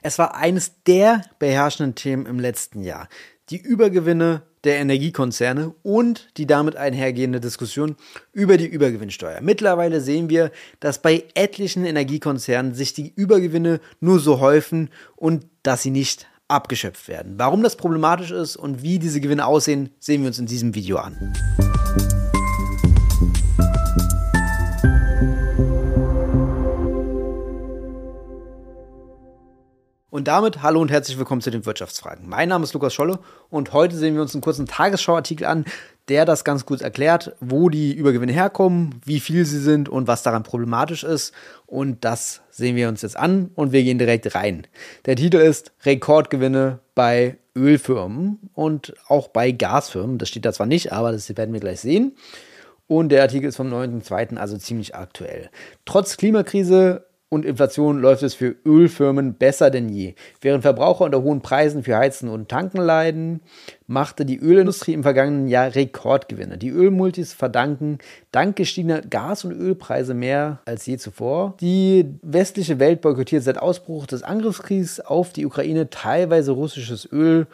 Es war eines der beherrschenden Themen im letzten Jahr. Die Übergewinne der Energiekonzerne und die damit einhergehende Diskussion über die Übergewinnsteuer. Mittlerweile sehen wir, dass bei etlichen Energiekonzernen sich die Übergewinne nur so häufen und dass sie nicht abgeschöpft werden. Warum das problematisch ist und wie diese Gewinne aussehen, sehen wir uns in diesem Video an. Und damit hallo und herzlich willkommen zu den Wirtschaftsfragen. Mein Name ist Lukas Scholle und heute sehen wir uns einen kurzen Tagesschauartikel an, der das ganz gut erklärt, wo die Übergewinne herkommen, wie viel sie sind und was daran problematisch ist. Und das sehen wir uns jetzt an und wir gehen direkt rein. Der Titel ist Rekordgewinne bei Ölfirmen und auch bei Gasfirmen. Das steht da zwar nicht, aber das werden wir gleich sehen. Und der Artikel ist vom 9.2., also ziemlich aktuell. Trotz Klimakrise und Inflation läuft es für Ölfirmen besser denn je. Während Verbraucher unter hohen Preisen für Heizen und Tanken leiden, machte die Ölindustrie im vergangenen Jahr Rekordgewinne. Die Ölmultis verdanken dank gestiegener Gas- und Ölpreise mehr als je zuvor. Die westliche Welt boykottiert seit Ausbruch des Angriffskriegs auf die Ukraine teilweise russisches Öl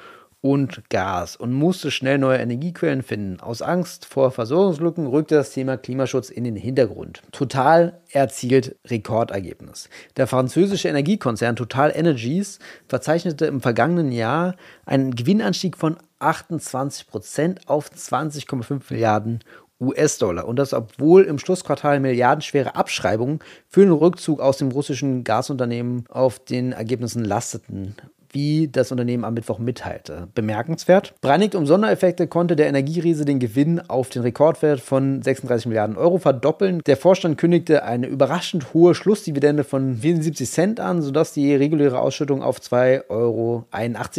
und Gas und musste schnell neue Energiequellen finden. Aus Angst vor Versorgungslücken rückte das Thema Klimaschutz in den Hintergrund. Total erzielt Rekordergebnis. Der französische Energiekonzern Total Energies verzeichnete im vergangenen Jahr einen Gewinnanstieg von 28 Prozent auf 20,5 Milliarden US-Dollar. Und das, obwohl im Schlussquartal milliardenschwere Abschreibungen für den Rückzug aus dem russischen Gasunternehmen auf den Ergebnissen lasteten wie das Unternehmen am Mittwoch mitteilte. Bemerkenswert. Bereinigt um Sondereffekte konnte der Energieriese den Gewinn auf den Rekordwert von 36 Milliarden Euro verdoppeln. Der Vorstand kündigte eine überraschend hohe Schlussdividende von 74 Cent an, sodass die reguläre Ausschüttung auf 2,81 Euro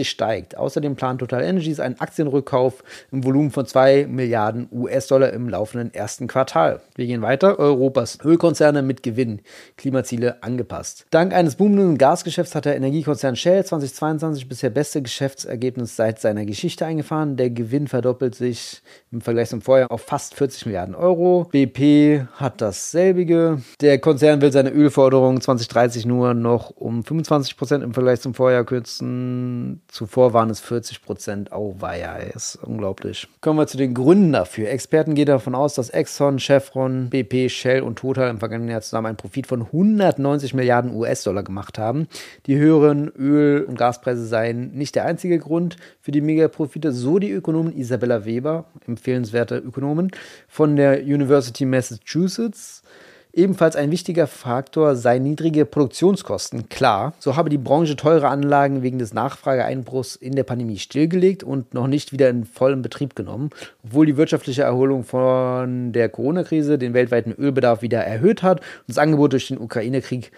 steigt. Außerdem plant Total Energies einen Aktienrückkauf im Volumen von 2 Milliarden US-Dollar im laufenden ersten Quartal. Wir gehen weiter. Europas Ölkonzerne mit Gewinn. Klimaziele angepasst. Dank eines boomenden Gasgeschäfts hat der Energiekonzern Shell 2020 2022 bisher beste Geschäftsergebnis seit seiner Geschichte eingefahren. Der Gewinn verdoppelt sich im Vergleich zum Vorjahr auf fast 40 Milliarden Euro. BP hat dasselbige. Der Konzern will seine Ölforderung 2030 nur noch um 25 Prozent im Vergleich zum Vorjahr kürzen. Zuvor waren es 40 Prozent. Oh, weia, ist unglaublich. Kommen wir zu den Gründen dafür. Experten gehen davon aus, dass Exxon, Chevron, BP, Shell und Total im vergangenen Jahr zusammen einen Profit von 190 Milliarden US-Dollar gemacht haben. Die höheren Öl- und Gas Gaspreise seien nicht der einzige Grund für die Megaprofite, so die Ökonomin Isabella Weber, empfehlenswerte Ökonomin von der University Massachusetts. Ebenfalls ein wichtiger Faktor seien niedrige Produktionskosten. Klar, so habe die Branche teure Anlagen wegen des Nachfrageeinbruchs in der Pandemie stillgelegt und noch nicht wieder in vollen Betrieb genommen, obwohl die wirtschaftliche Erholung von der Corona-Krise den weltweiten Ölbedarf wieder erhöht hat und das Angebot durch den Ukraine-Krieg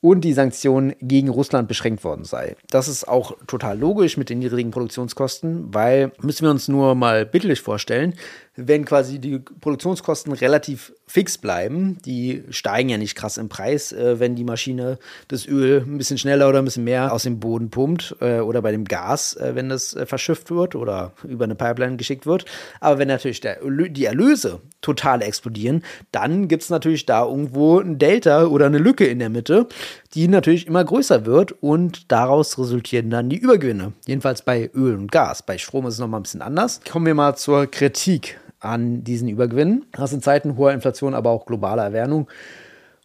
und die Sanktionen gegen Russland beschränkt worden sei. Das ist auch total logisch mit den niedrigen Produktionskosten, weil müssen wir uns nur mal bildlich vorstellen, wenn quasi die Produktionskosten relativ fix bleiben, die steigen ja nicht krass im Preis, äh, wenn die Maschine das Öl ein bisschen schneller oder ein bisschen mehr aus dem Boden pumpt äh, oder bei dem Gas, äh, wenn das äh, verschifft wird oder über eine Pipeline geschickt wird. Aber wenn natürlich der, die Erlöse total explodieren, dann gibt es natürlich da irgendwo ein Delta oder eine Lücke in der Mitte, die natürlich immer größer wird und daraus resultieren dann die Übergewinne. Jedenfalls bei Öl und Gas. Bei Strom ist es nochmal ein bisschen anders. Kommen wir mal zur Kritik an diesen Übergewinnen. Das sind Zeiten hoher Inflation, aber auch globaler Erwärmung.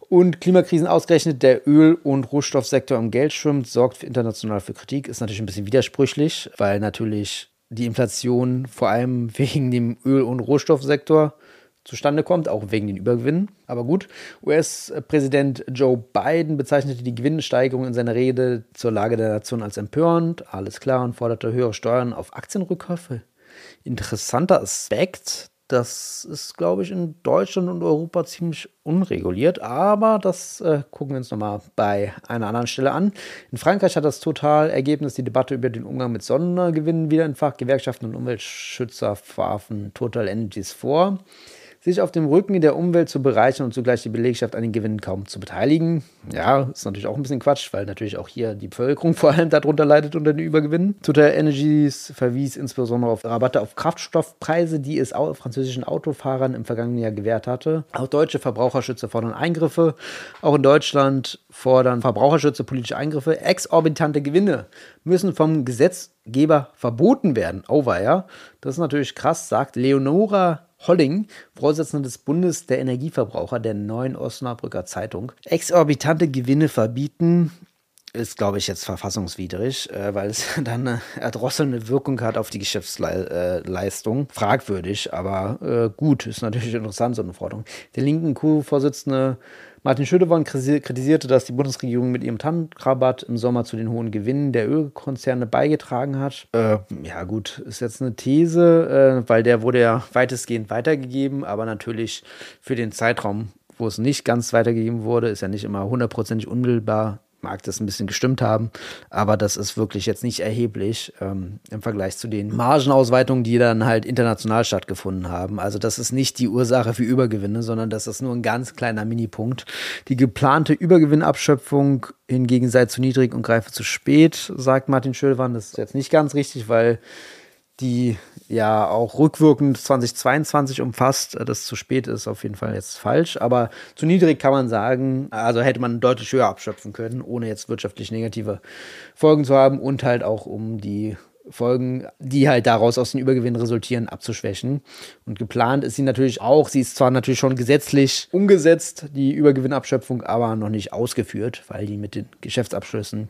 Und Klimakrisen ausgerechnet der Öl- und Rohstoffsektor im Geld schwimmt, sorgt international für Kritik. Ist natürlich ein bisschen widersprüchlich, weil natürlich die Inflation vor allem wegen dem Öl- und Rohstoffsektor zustande kommt, auch wegen den Übergewinnen. Aber gut, US-Präsident Joe Biden bezeichnete die Gewinnsteigerung in seiner Rede zur Lage der Nation als empörend, alles klar, und forderte höhere Steuern auf Aktienrückkäufe. Interessanter Aspekt, das ist, glaube ich, in Deutschland und Europa ziemlich unreguliert, aber das äh, gucken wir uns nochmal bei einer anderen Stelle an. In Frankreich hat das Total-Ergebnis die Debatte über den Umgang mit Sondergewinnen wieder entfacht. Gewerkschaften und Umweltschützer warfen Total Energies vor sich auf dem Rücken der Umwelt zu bereichern und zugleich die Belegschaft an den Gewinnen kaum zu beteiligen. Ja, ist natürlich auch ein bisschen Quatsch, weil natürlich auch hier die Bevölkerung vor allem darunter leidet unter den Übergewinnen. Total Energies verwies insbesondere auf Rabatte auf Kraftstoffpreise, die es französischen Autofahrern im vergangenen Jahr gewährt hatte. Auch deutsche Verbraucherschützer fordern Eingriffe. Auch in Deutschland fordern Verbraucherschützer politische Eingriffe. Exorbitante Gewinne müssen vom Gesetzgeber verboten werden. Oh, ja. Das ist natürlich krass, sagt Leonora Holling, Vorsitzende des Bundes der Energieverbraucher der neuen Osnabrücker Zeitung. Exorbitante Gewinne verbieten ist, glaube ich, jetzt verfassungswidrig, äh, weil es dann eine erdrosselnde Wirkung hat auf die Geschäftsleistung. Fragwürdig, aber äh, gut, ist natürlich interessant, so eine Forderung. Der linken Co-Vorsitzende Martin Schödeborn kritisierte, dass die Bundesregierung mit ihrem Tankrabatt im Sommer zu den hohen Gewinnen der Ölkonzerne beigetragen hat. Äh, ja, gut, ist jetzt eine These, äh, weil der wurde ja weitestgehend weitergegeben, aber natürlich für den Zeitraum, wo es nicht ganz weitergegeben wurde, ist ja nicht immer hundertprozentig unmittelbar mag das ein bisschen gestimmt haben, aber das ist wirklich jetzt nicht erheblich ähm, im Vergleich zu den Margenausweitungen, die dann halt international stattgefunden haben. Also das ist nicht die Ursache für Übergewinne, sondern das ist nur ein ganz kleiner Minipunkt. Die geplante Übergewinnabschöpfung hingegen sei zu niedrig und greife zu spät, sagt Martin Schöllwann. Das ist jetzt nicht ganz richtig, weil die ja auch rückwirkend 2022 umfasst. Das zu spät ist auf jeden Fall jetzt falsch, aber zu niedrig kann man sagen, also hätte man deutlich höher abschöpfen können, ohne jetzt wirtschaftlich negative Folgen zu haben und halt auch um die Folgen, die halt daraus aus den Übergewinnen resultieren, abzuschwächen. Und geplant ist sie natürlich auch. Sie ist zwar natürlich schon gesetzlich umgesetzt, die Übergewinnabschöpfung, aber noch nicht ausgeführt, weil die mit den Geschäftsabschlüssen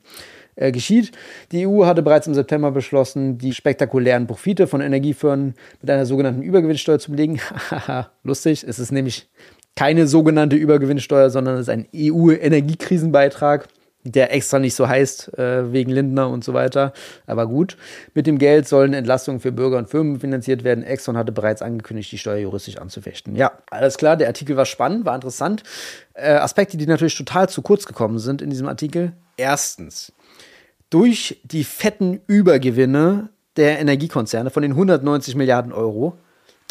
äh, geschieht. Die EU hatte bereits im September beschlossen, die spektakulären Profite von Energiefirmen mit einer sogenannten Übergewinnsteuer zu belegen. Lustig. Es ist nämlich keine sogenannte Übergewinnsteuer, sondern es ist ein EU-Energiekrisenbeitrag der extra nicht so heißt, äh, wegen Lindner und so weiter. Aber gut, mit dem Geld sollen Entlastungen für Bürger und Firmen finanziert werden. Exxon hatte bereits angekündigt, die Steuer juristisch anzufechten. Ja, alles klar, der Artikel war spannend, war interessant. Äh, Aspekte, die natürlich total zu kurz gekommen sind in diesem Artikel. Erstens, durch die fetten Übergewinne der Energiekonzerne von den 190 Milliarden Euro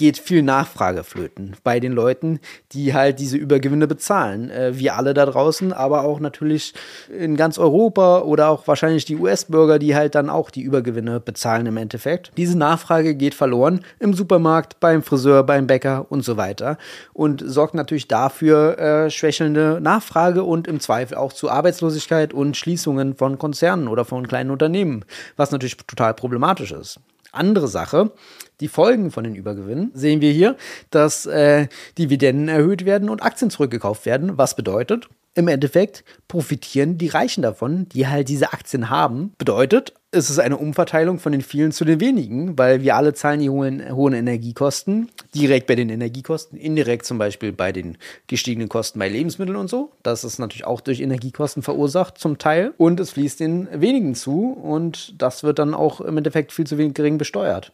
geht viel Nachfrage flöten bei den Leuten, die halt diese Übergewinne bezahlen. Äh, wir alle da draußen, aber auch natürlich in ganz Europa oder auch wahrscheinlich die US-Bürger, die halt dann auch die Übergewinne bezahlen im Endeffekt. Diese Nachfrage geht verloren im Supermarkt, beim Friseur, beim Bäcker und so weiter und sorgt natürlich dafür äh, schwächelnde Nachfrage und im Zweifel auch zu Arbeitslosigkeit und Schließungen von Konzernen oder von kleinen Unternehmen, was natürlich total problematisch ist. Andere Sache, die Folgen von den Übergewinnen sehen wir hier, dass äh, Dividenden erhöht werden und Aktien zurückgekauft werden, was bedeutet, im Endeffekt profitieren die Reichen davon, die halt diese Aktien haben. Bedeutet, es ist eine Umverteilung von den vielen zu den wenigen, weil wir alle zahlen die hohen, hohen Energiekosten, direkt bei den Energiekosten, indirekt zum Beispiel bei den gestiegenen Kosten bei Lebensmitteln und so. Das ist natürlich auch durch Energiekosten verursacht zum Teil und es fließt den wenigen zu und das wird dann auch im Endeffekt viel zu wenig gering besteuert.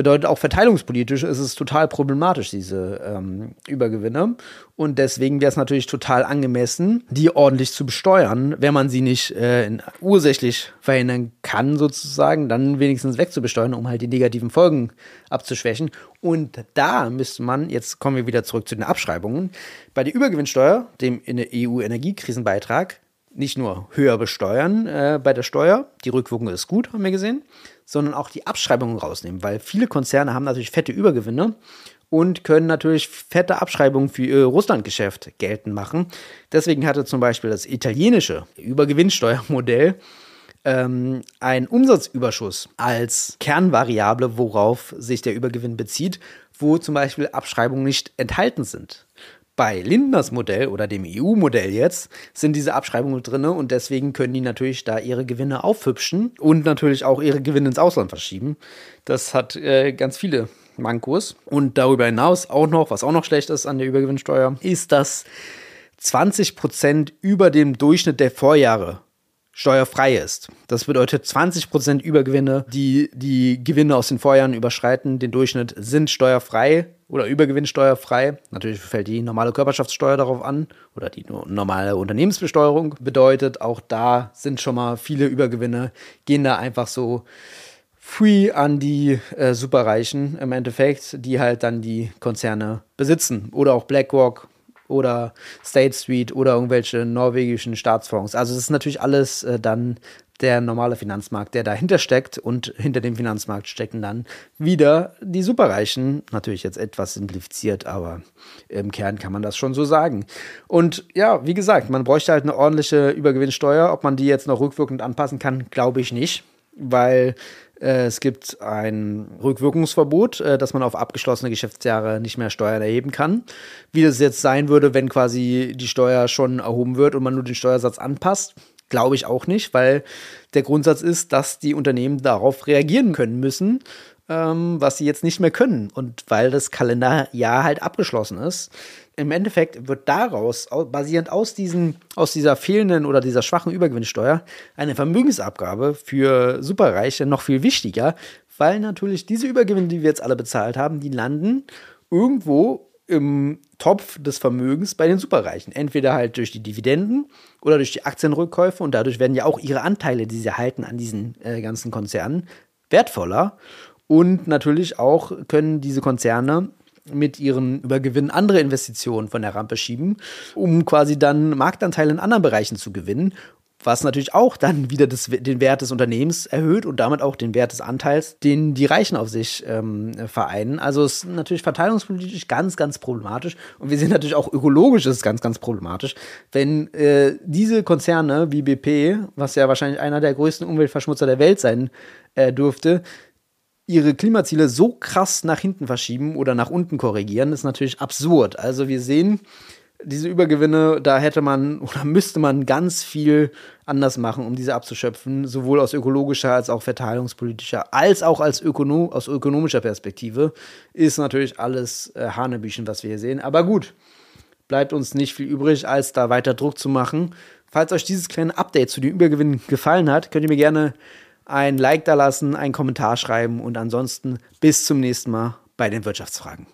Bedeutet auch verteilungspolitisch ist es total problematisch, diese ähm, Übergewinne. Und deswegen wäre es natürlich total angemessen, die ordentlich zu besteuern, wenn man sie nicht äh, ursächlich verhindern kann, sozusagen, dann wenigstens wegzubesteuern, um halt die negativen Folgen abzuschwächen. Und da müsste man, jetzt kommen wir wieder zurück zu den Abschreibungen, bei der Übergewinnsteuer, dem EU-Energiekrisenbeitrag, nicht nur höher besteuern äh, bei der Steuer, die Rückwirkung ist gut, haben wir gesehen, sondern auch die Abschreibungen rausnehmen, weil viele Konzerne haben natürlich fette Übergewinne und können natürlich fette Abschreibungen für ihr Russlandgeschäft geltend machen. Deswegen hatte zum Beispiel das italienische Übergewinnsteuermodell ähm, einen Umsatzüberschuss als Kernvariable, worauf sich der Übergewinn bezieht, wo zum Beispiel Abschreibungen nicht enthalten sind. Bei Lindners Modell oder dem EU-Modell jetzt sind diese Abschreibungen drin und deswegen können die natürlich da ihre Gewinne aufhübschen und natürlich auch ihre Gewinne ins Ausland verschieben. Das hat äh, ganz viele Mankos. Und darüber hinaus auch noch, was auch noch schlecht ist an der Übergewinnsteuer, ist, dass 20 Prozent über dem Durchschnitt der Vorjahre steuerfrei ist. Das bedeutet 20% Übergewinne, die die Gewinne aus den Vorjahren überschreiten, den Durchschnitt, sind steuerfrei oder übergewinnsteuerfrei. Natürlich fällt die normale Körperschaftssteuer darauf an oder die normale Unternehmensbesteuerung. Bedeutet, auch da sind schon mal viele Übergewinne, gehen da einfach so free an die äh, Superreichen im Endeffekt, die halt dann die Konzerne besitzen. Oder auch BlackRock oder State Street oder irgendwelche norwegischen Staatsfonds. Also es ist natürlich alles äh, dann der normale Finanzmarkt, der dahinter steckt und hinter dem Finanzmarkt stecken dann wieder die Superreichen. Natürlich jetzt etwas simplifiziert, aber im Kern kann man das schon so sagen. Und ja, wie gesagt, man bräuchte halt eine ordentliche Übergewinnsteuer. Ob man die jetzt noch rückwirkend anpassen kann, glaube ich nicht, weil es gibt ein Rückwirkungsverbot, äh, dass man auf abgeschlossene Geschäftsjahre nicht mehr Steuern erheben kann. Wie das jetzt sein würde, wenn quasi die Steuer schon erhoben wird und man nur den Steuersatz anpasst, glaube ich auch nicht, weil der Grundsatz ist, dass die Unternehmen darauf reagieren können müssen, ähm, was sie jetzt nicht mehr können. Und weil das Kalenderjahr halt abgeschlossen ist, im Endeffekt wird daraus, basierend aus, diesen, aus dieser fehlenden oder dieser schwachen Übergewinnsteuer, eine Vermögensabgabe für Superreiche noch viel wichtiger, weil natürlich diese Übergewinne, die wir jetzt alle bezahlt haben, die landen irgendwo im Topf des Vermögens bei den Superreichen. Entweder halt durch die Dividenden oder durch die Aktienrückkäufe und dadurch werden ja auch ihre Anteile, die sie halten an diesen äh, ganzen Konzernen, wertvoller. Und natürlich auch können diese Konzerne mit ihren Übergewinnen andere Investitionen von der Rampe schieben, um quasi dann Marktanteile in anderen Bereichen zu gewinnen was natürlich auch dann wieder das, den Wert des Unternehmens erhöht und damit auch den Wert des Anteils, den die Reichen auf sich ähm, vereinen. Also es ist natürlich verteilungspolitisch ganz, ganz problematisch und wir sehen natürlich auch ökologisch ist es ganz, ganz problematisch, wenn äh, diese Konzerne wie BP, was ja wahrscheinlich einer der größten Umweltverschmutzer der Welt sein äh, dürfte, ihre Klimaziele so krass nach hinten verschieben oder nach unten korrigieren, ist natürlich absurd. Also wir sehen, diese Übergewinne, da hätte man oder müsste man ganz viel anders machen, um diese abzuschöpfen, sowohl aus ökologischer als auch verteilungspolitischer, als auch als Ökono aus ökonomischer Perspektive, ist natürlich alles äh, Hanebüchen, was wir hier sehen. Aber gut, bleibt uns nicht viel übrig, als da weiter Druck zu machen. Falls euch dieses kleine Update zu den Übergewinnen gefallen hat, könnt ihr mir gerne ein Like da lassen, einen Kommentar schreiben und ansonsten bis zum nächsten Mal bei den Wirtschaftsfragen.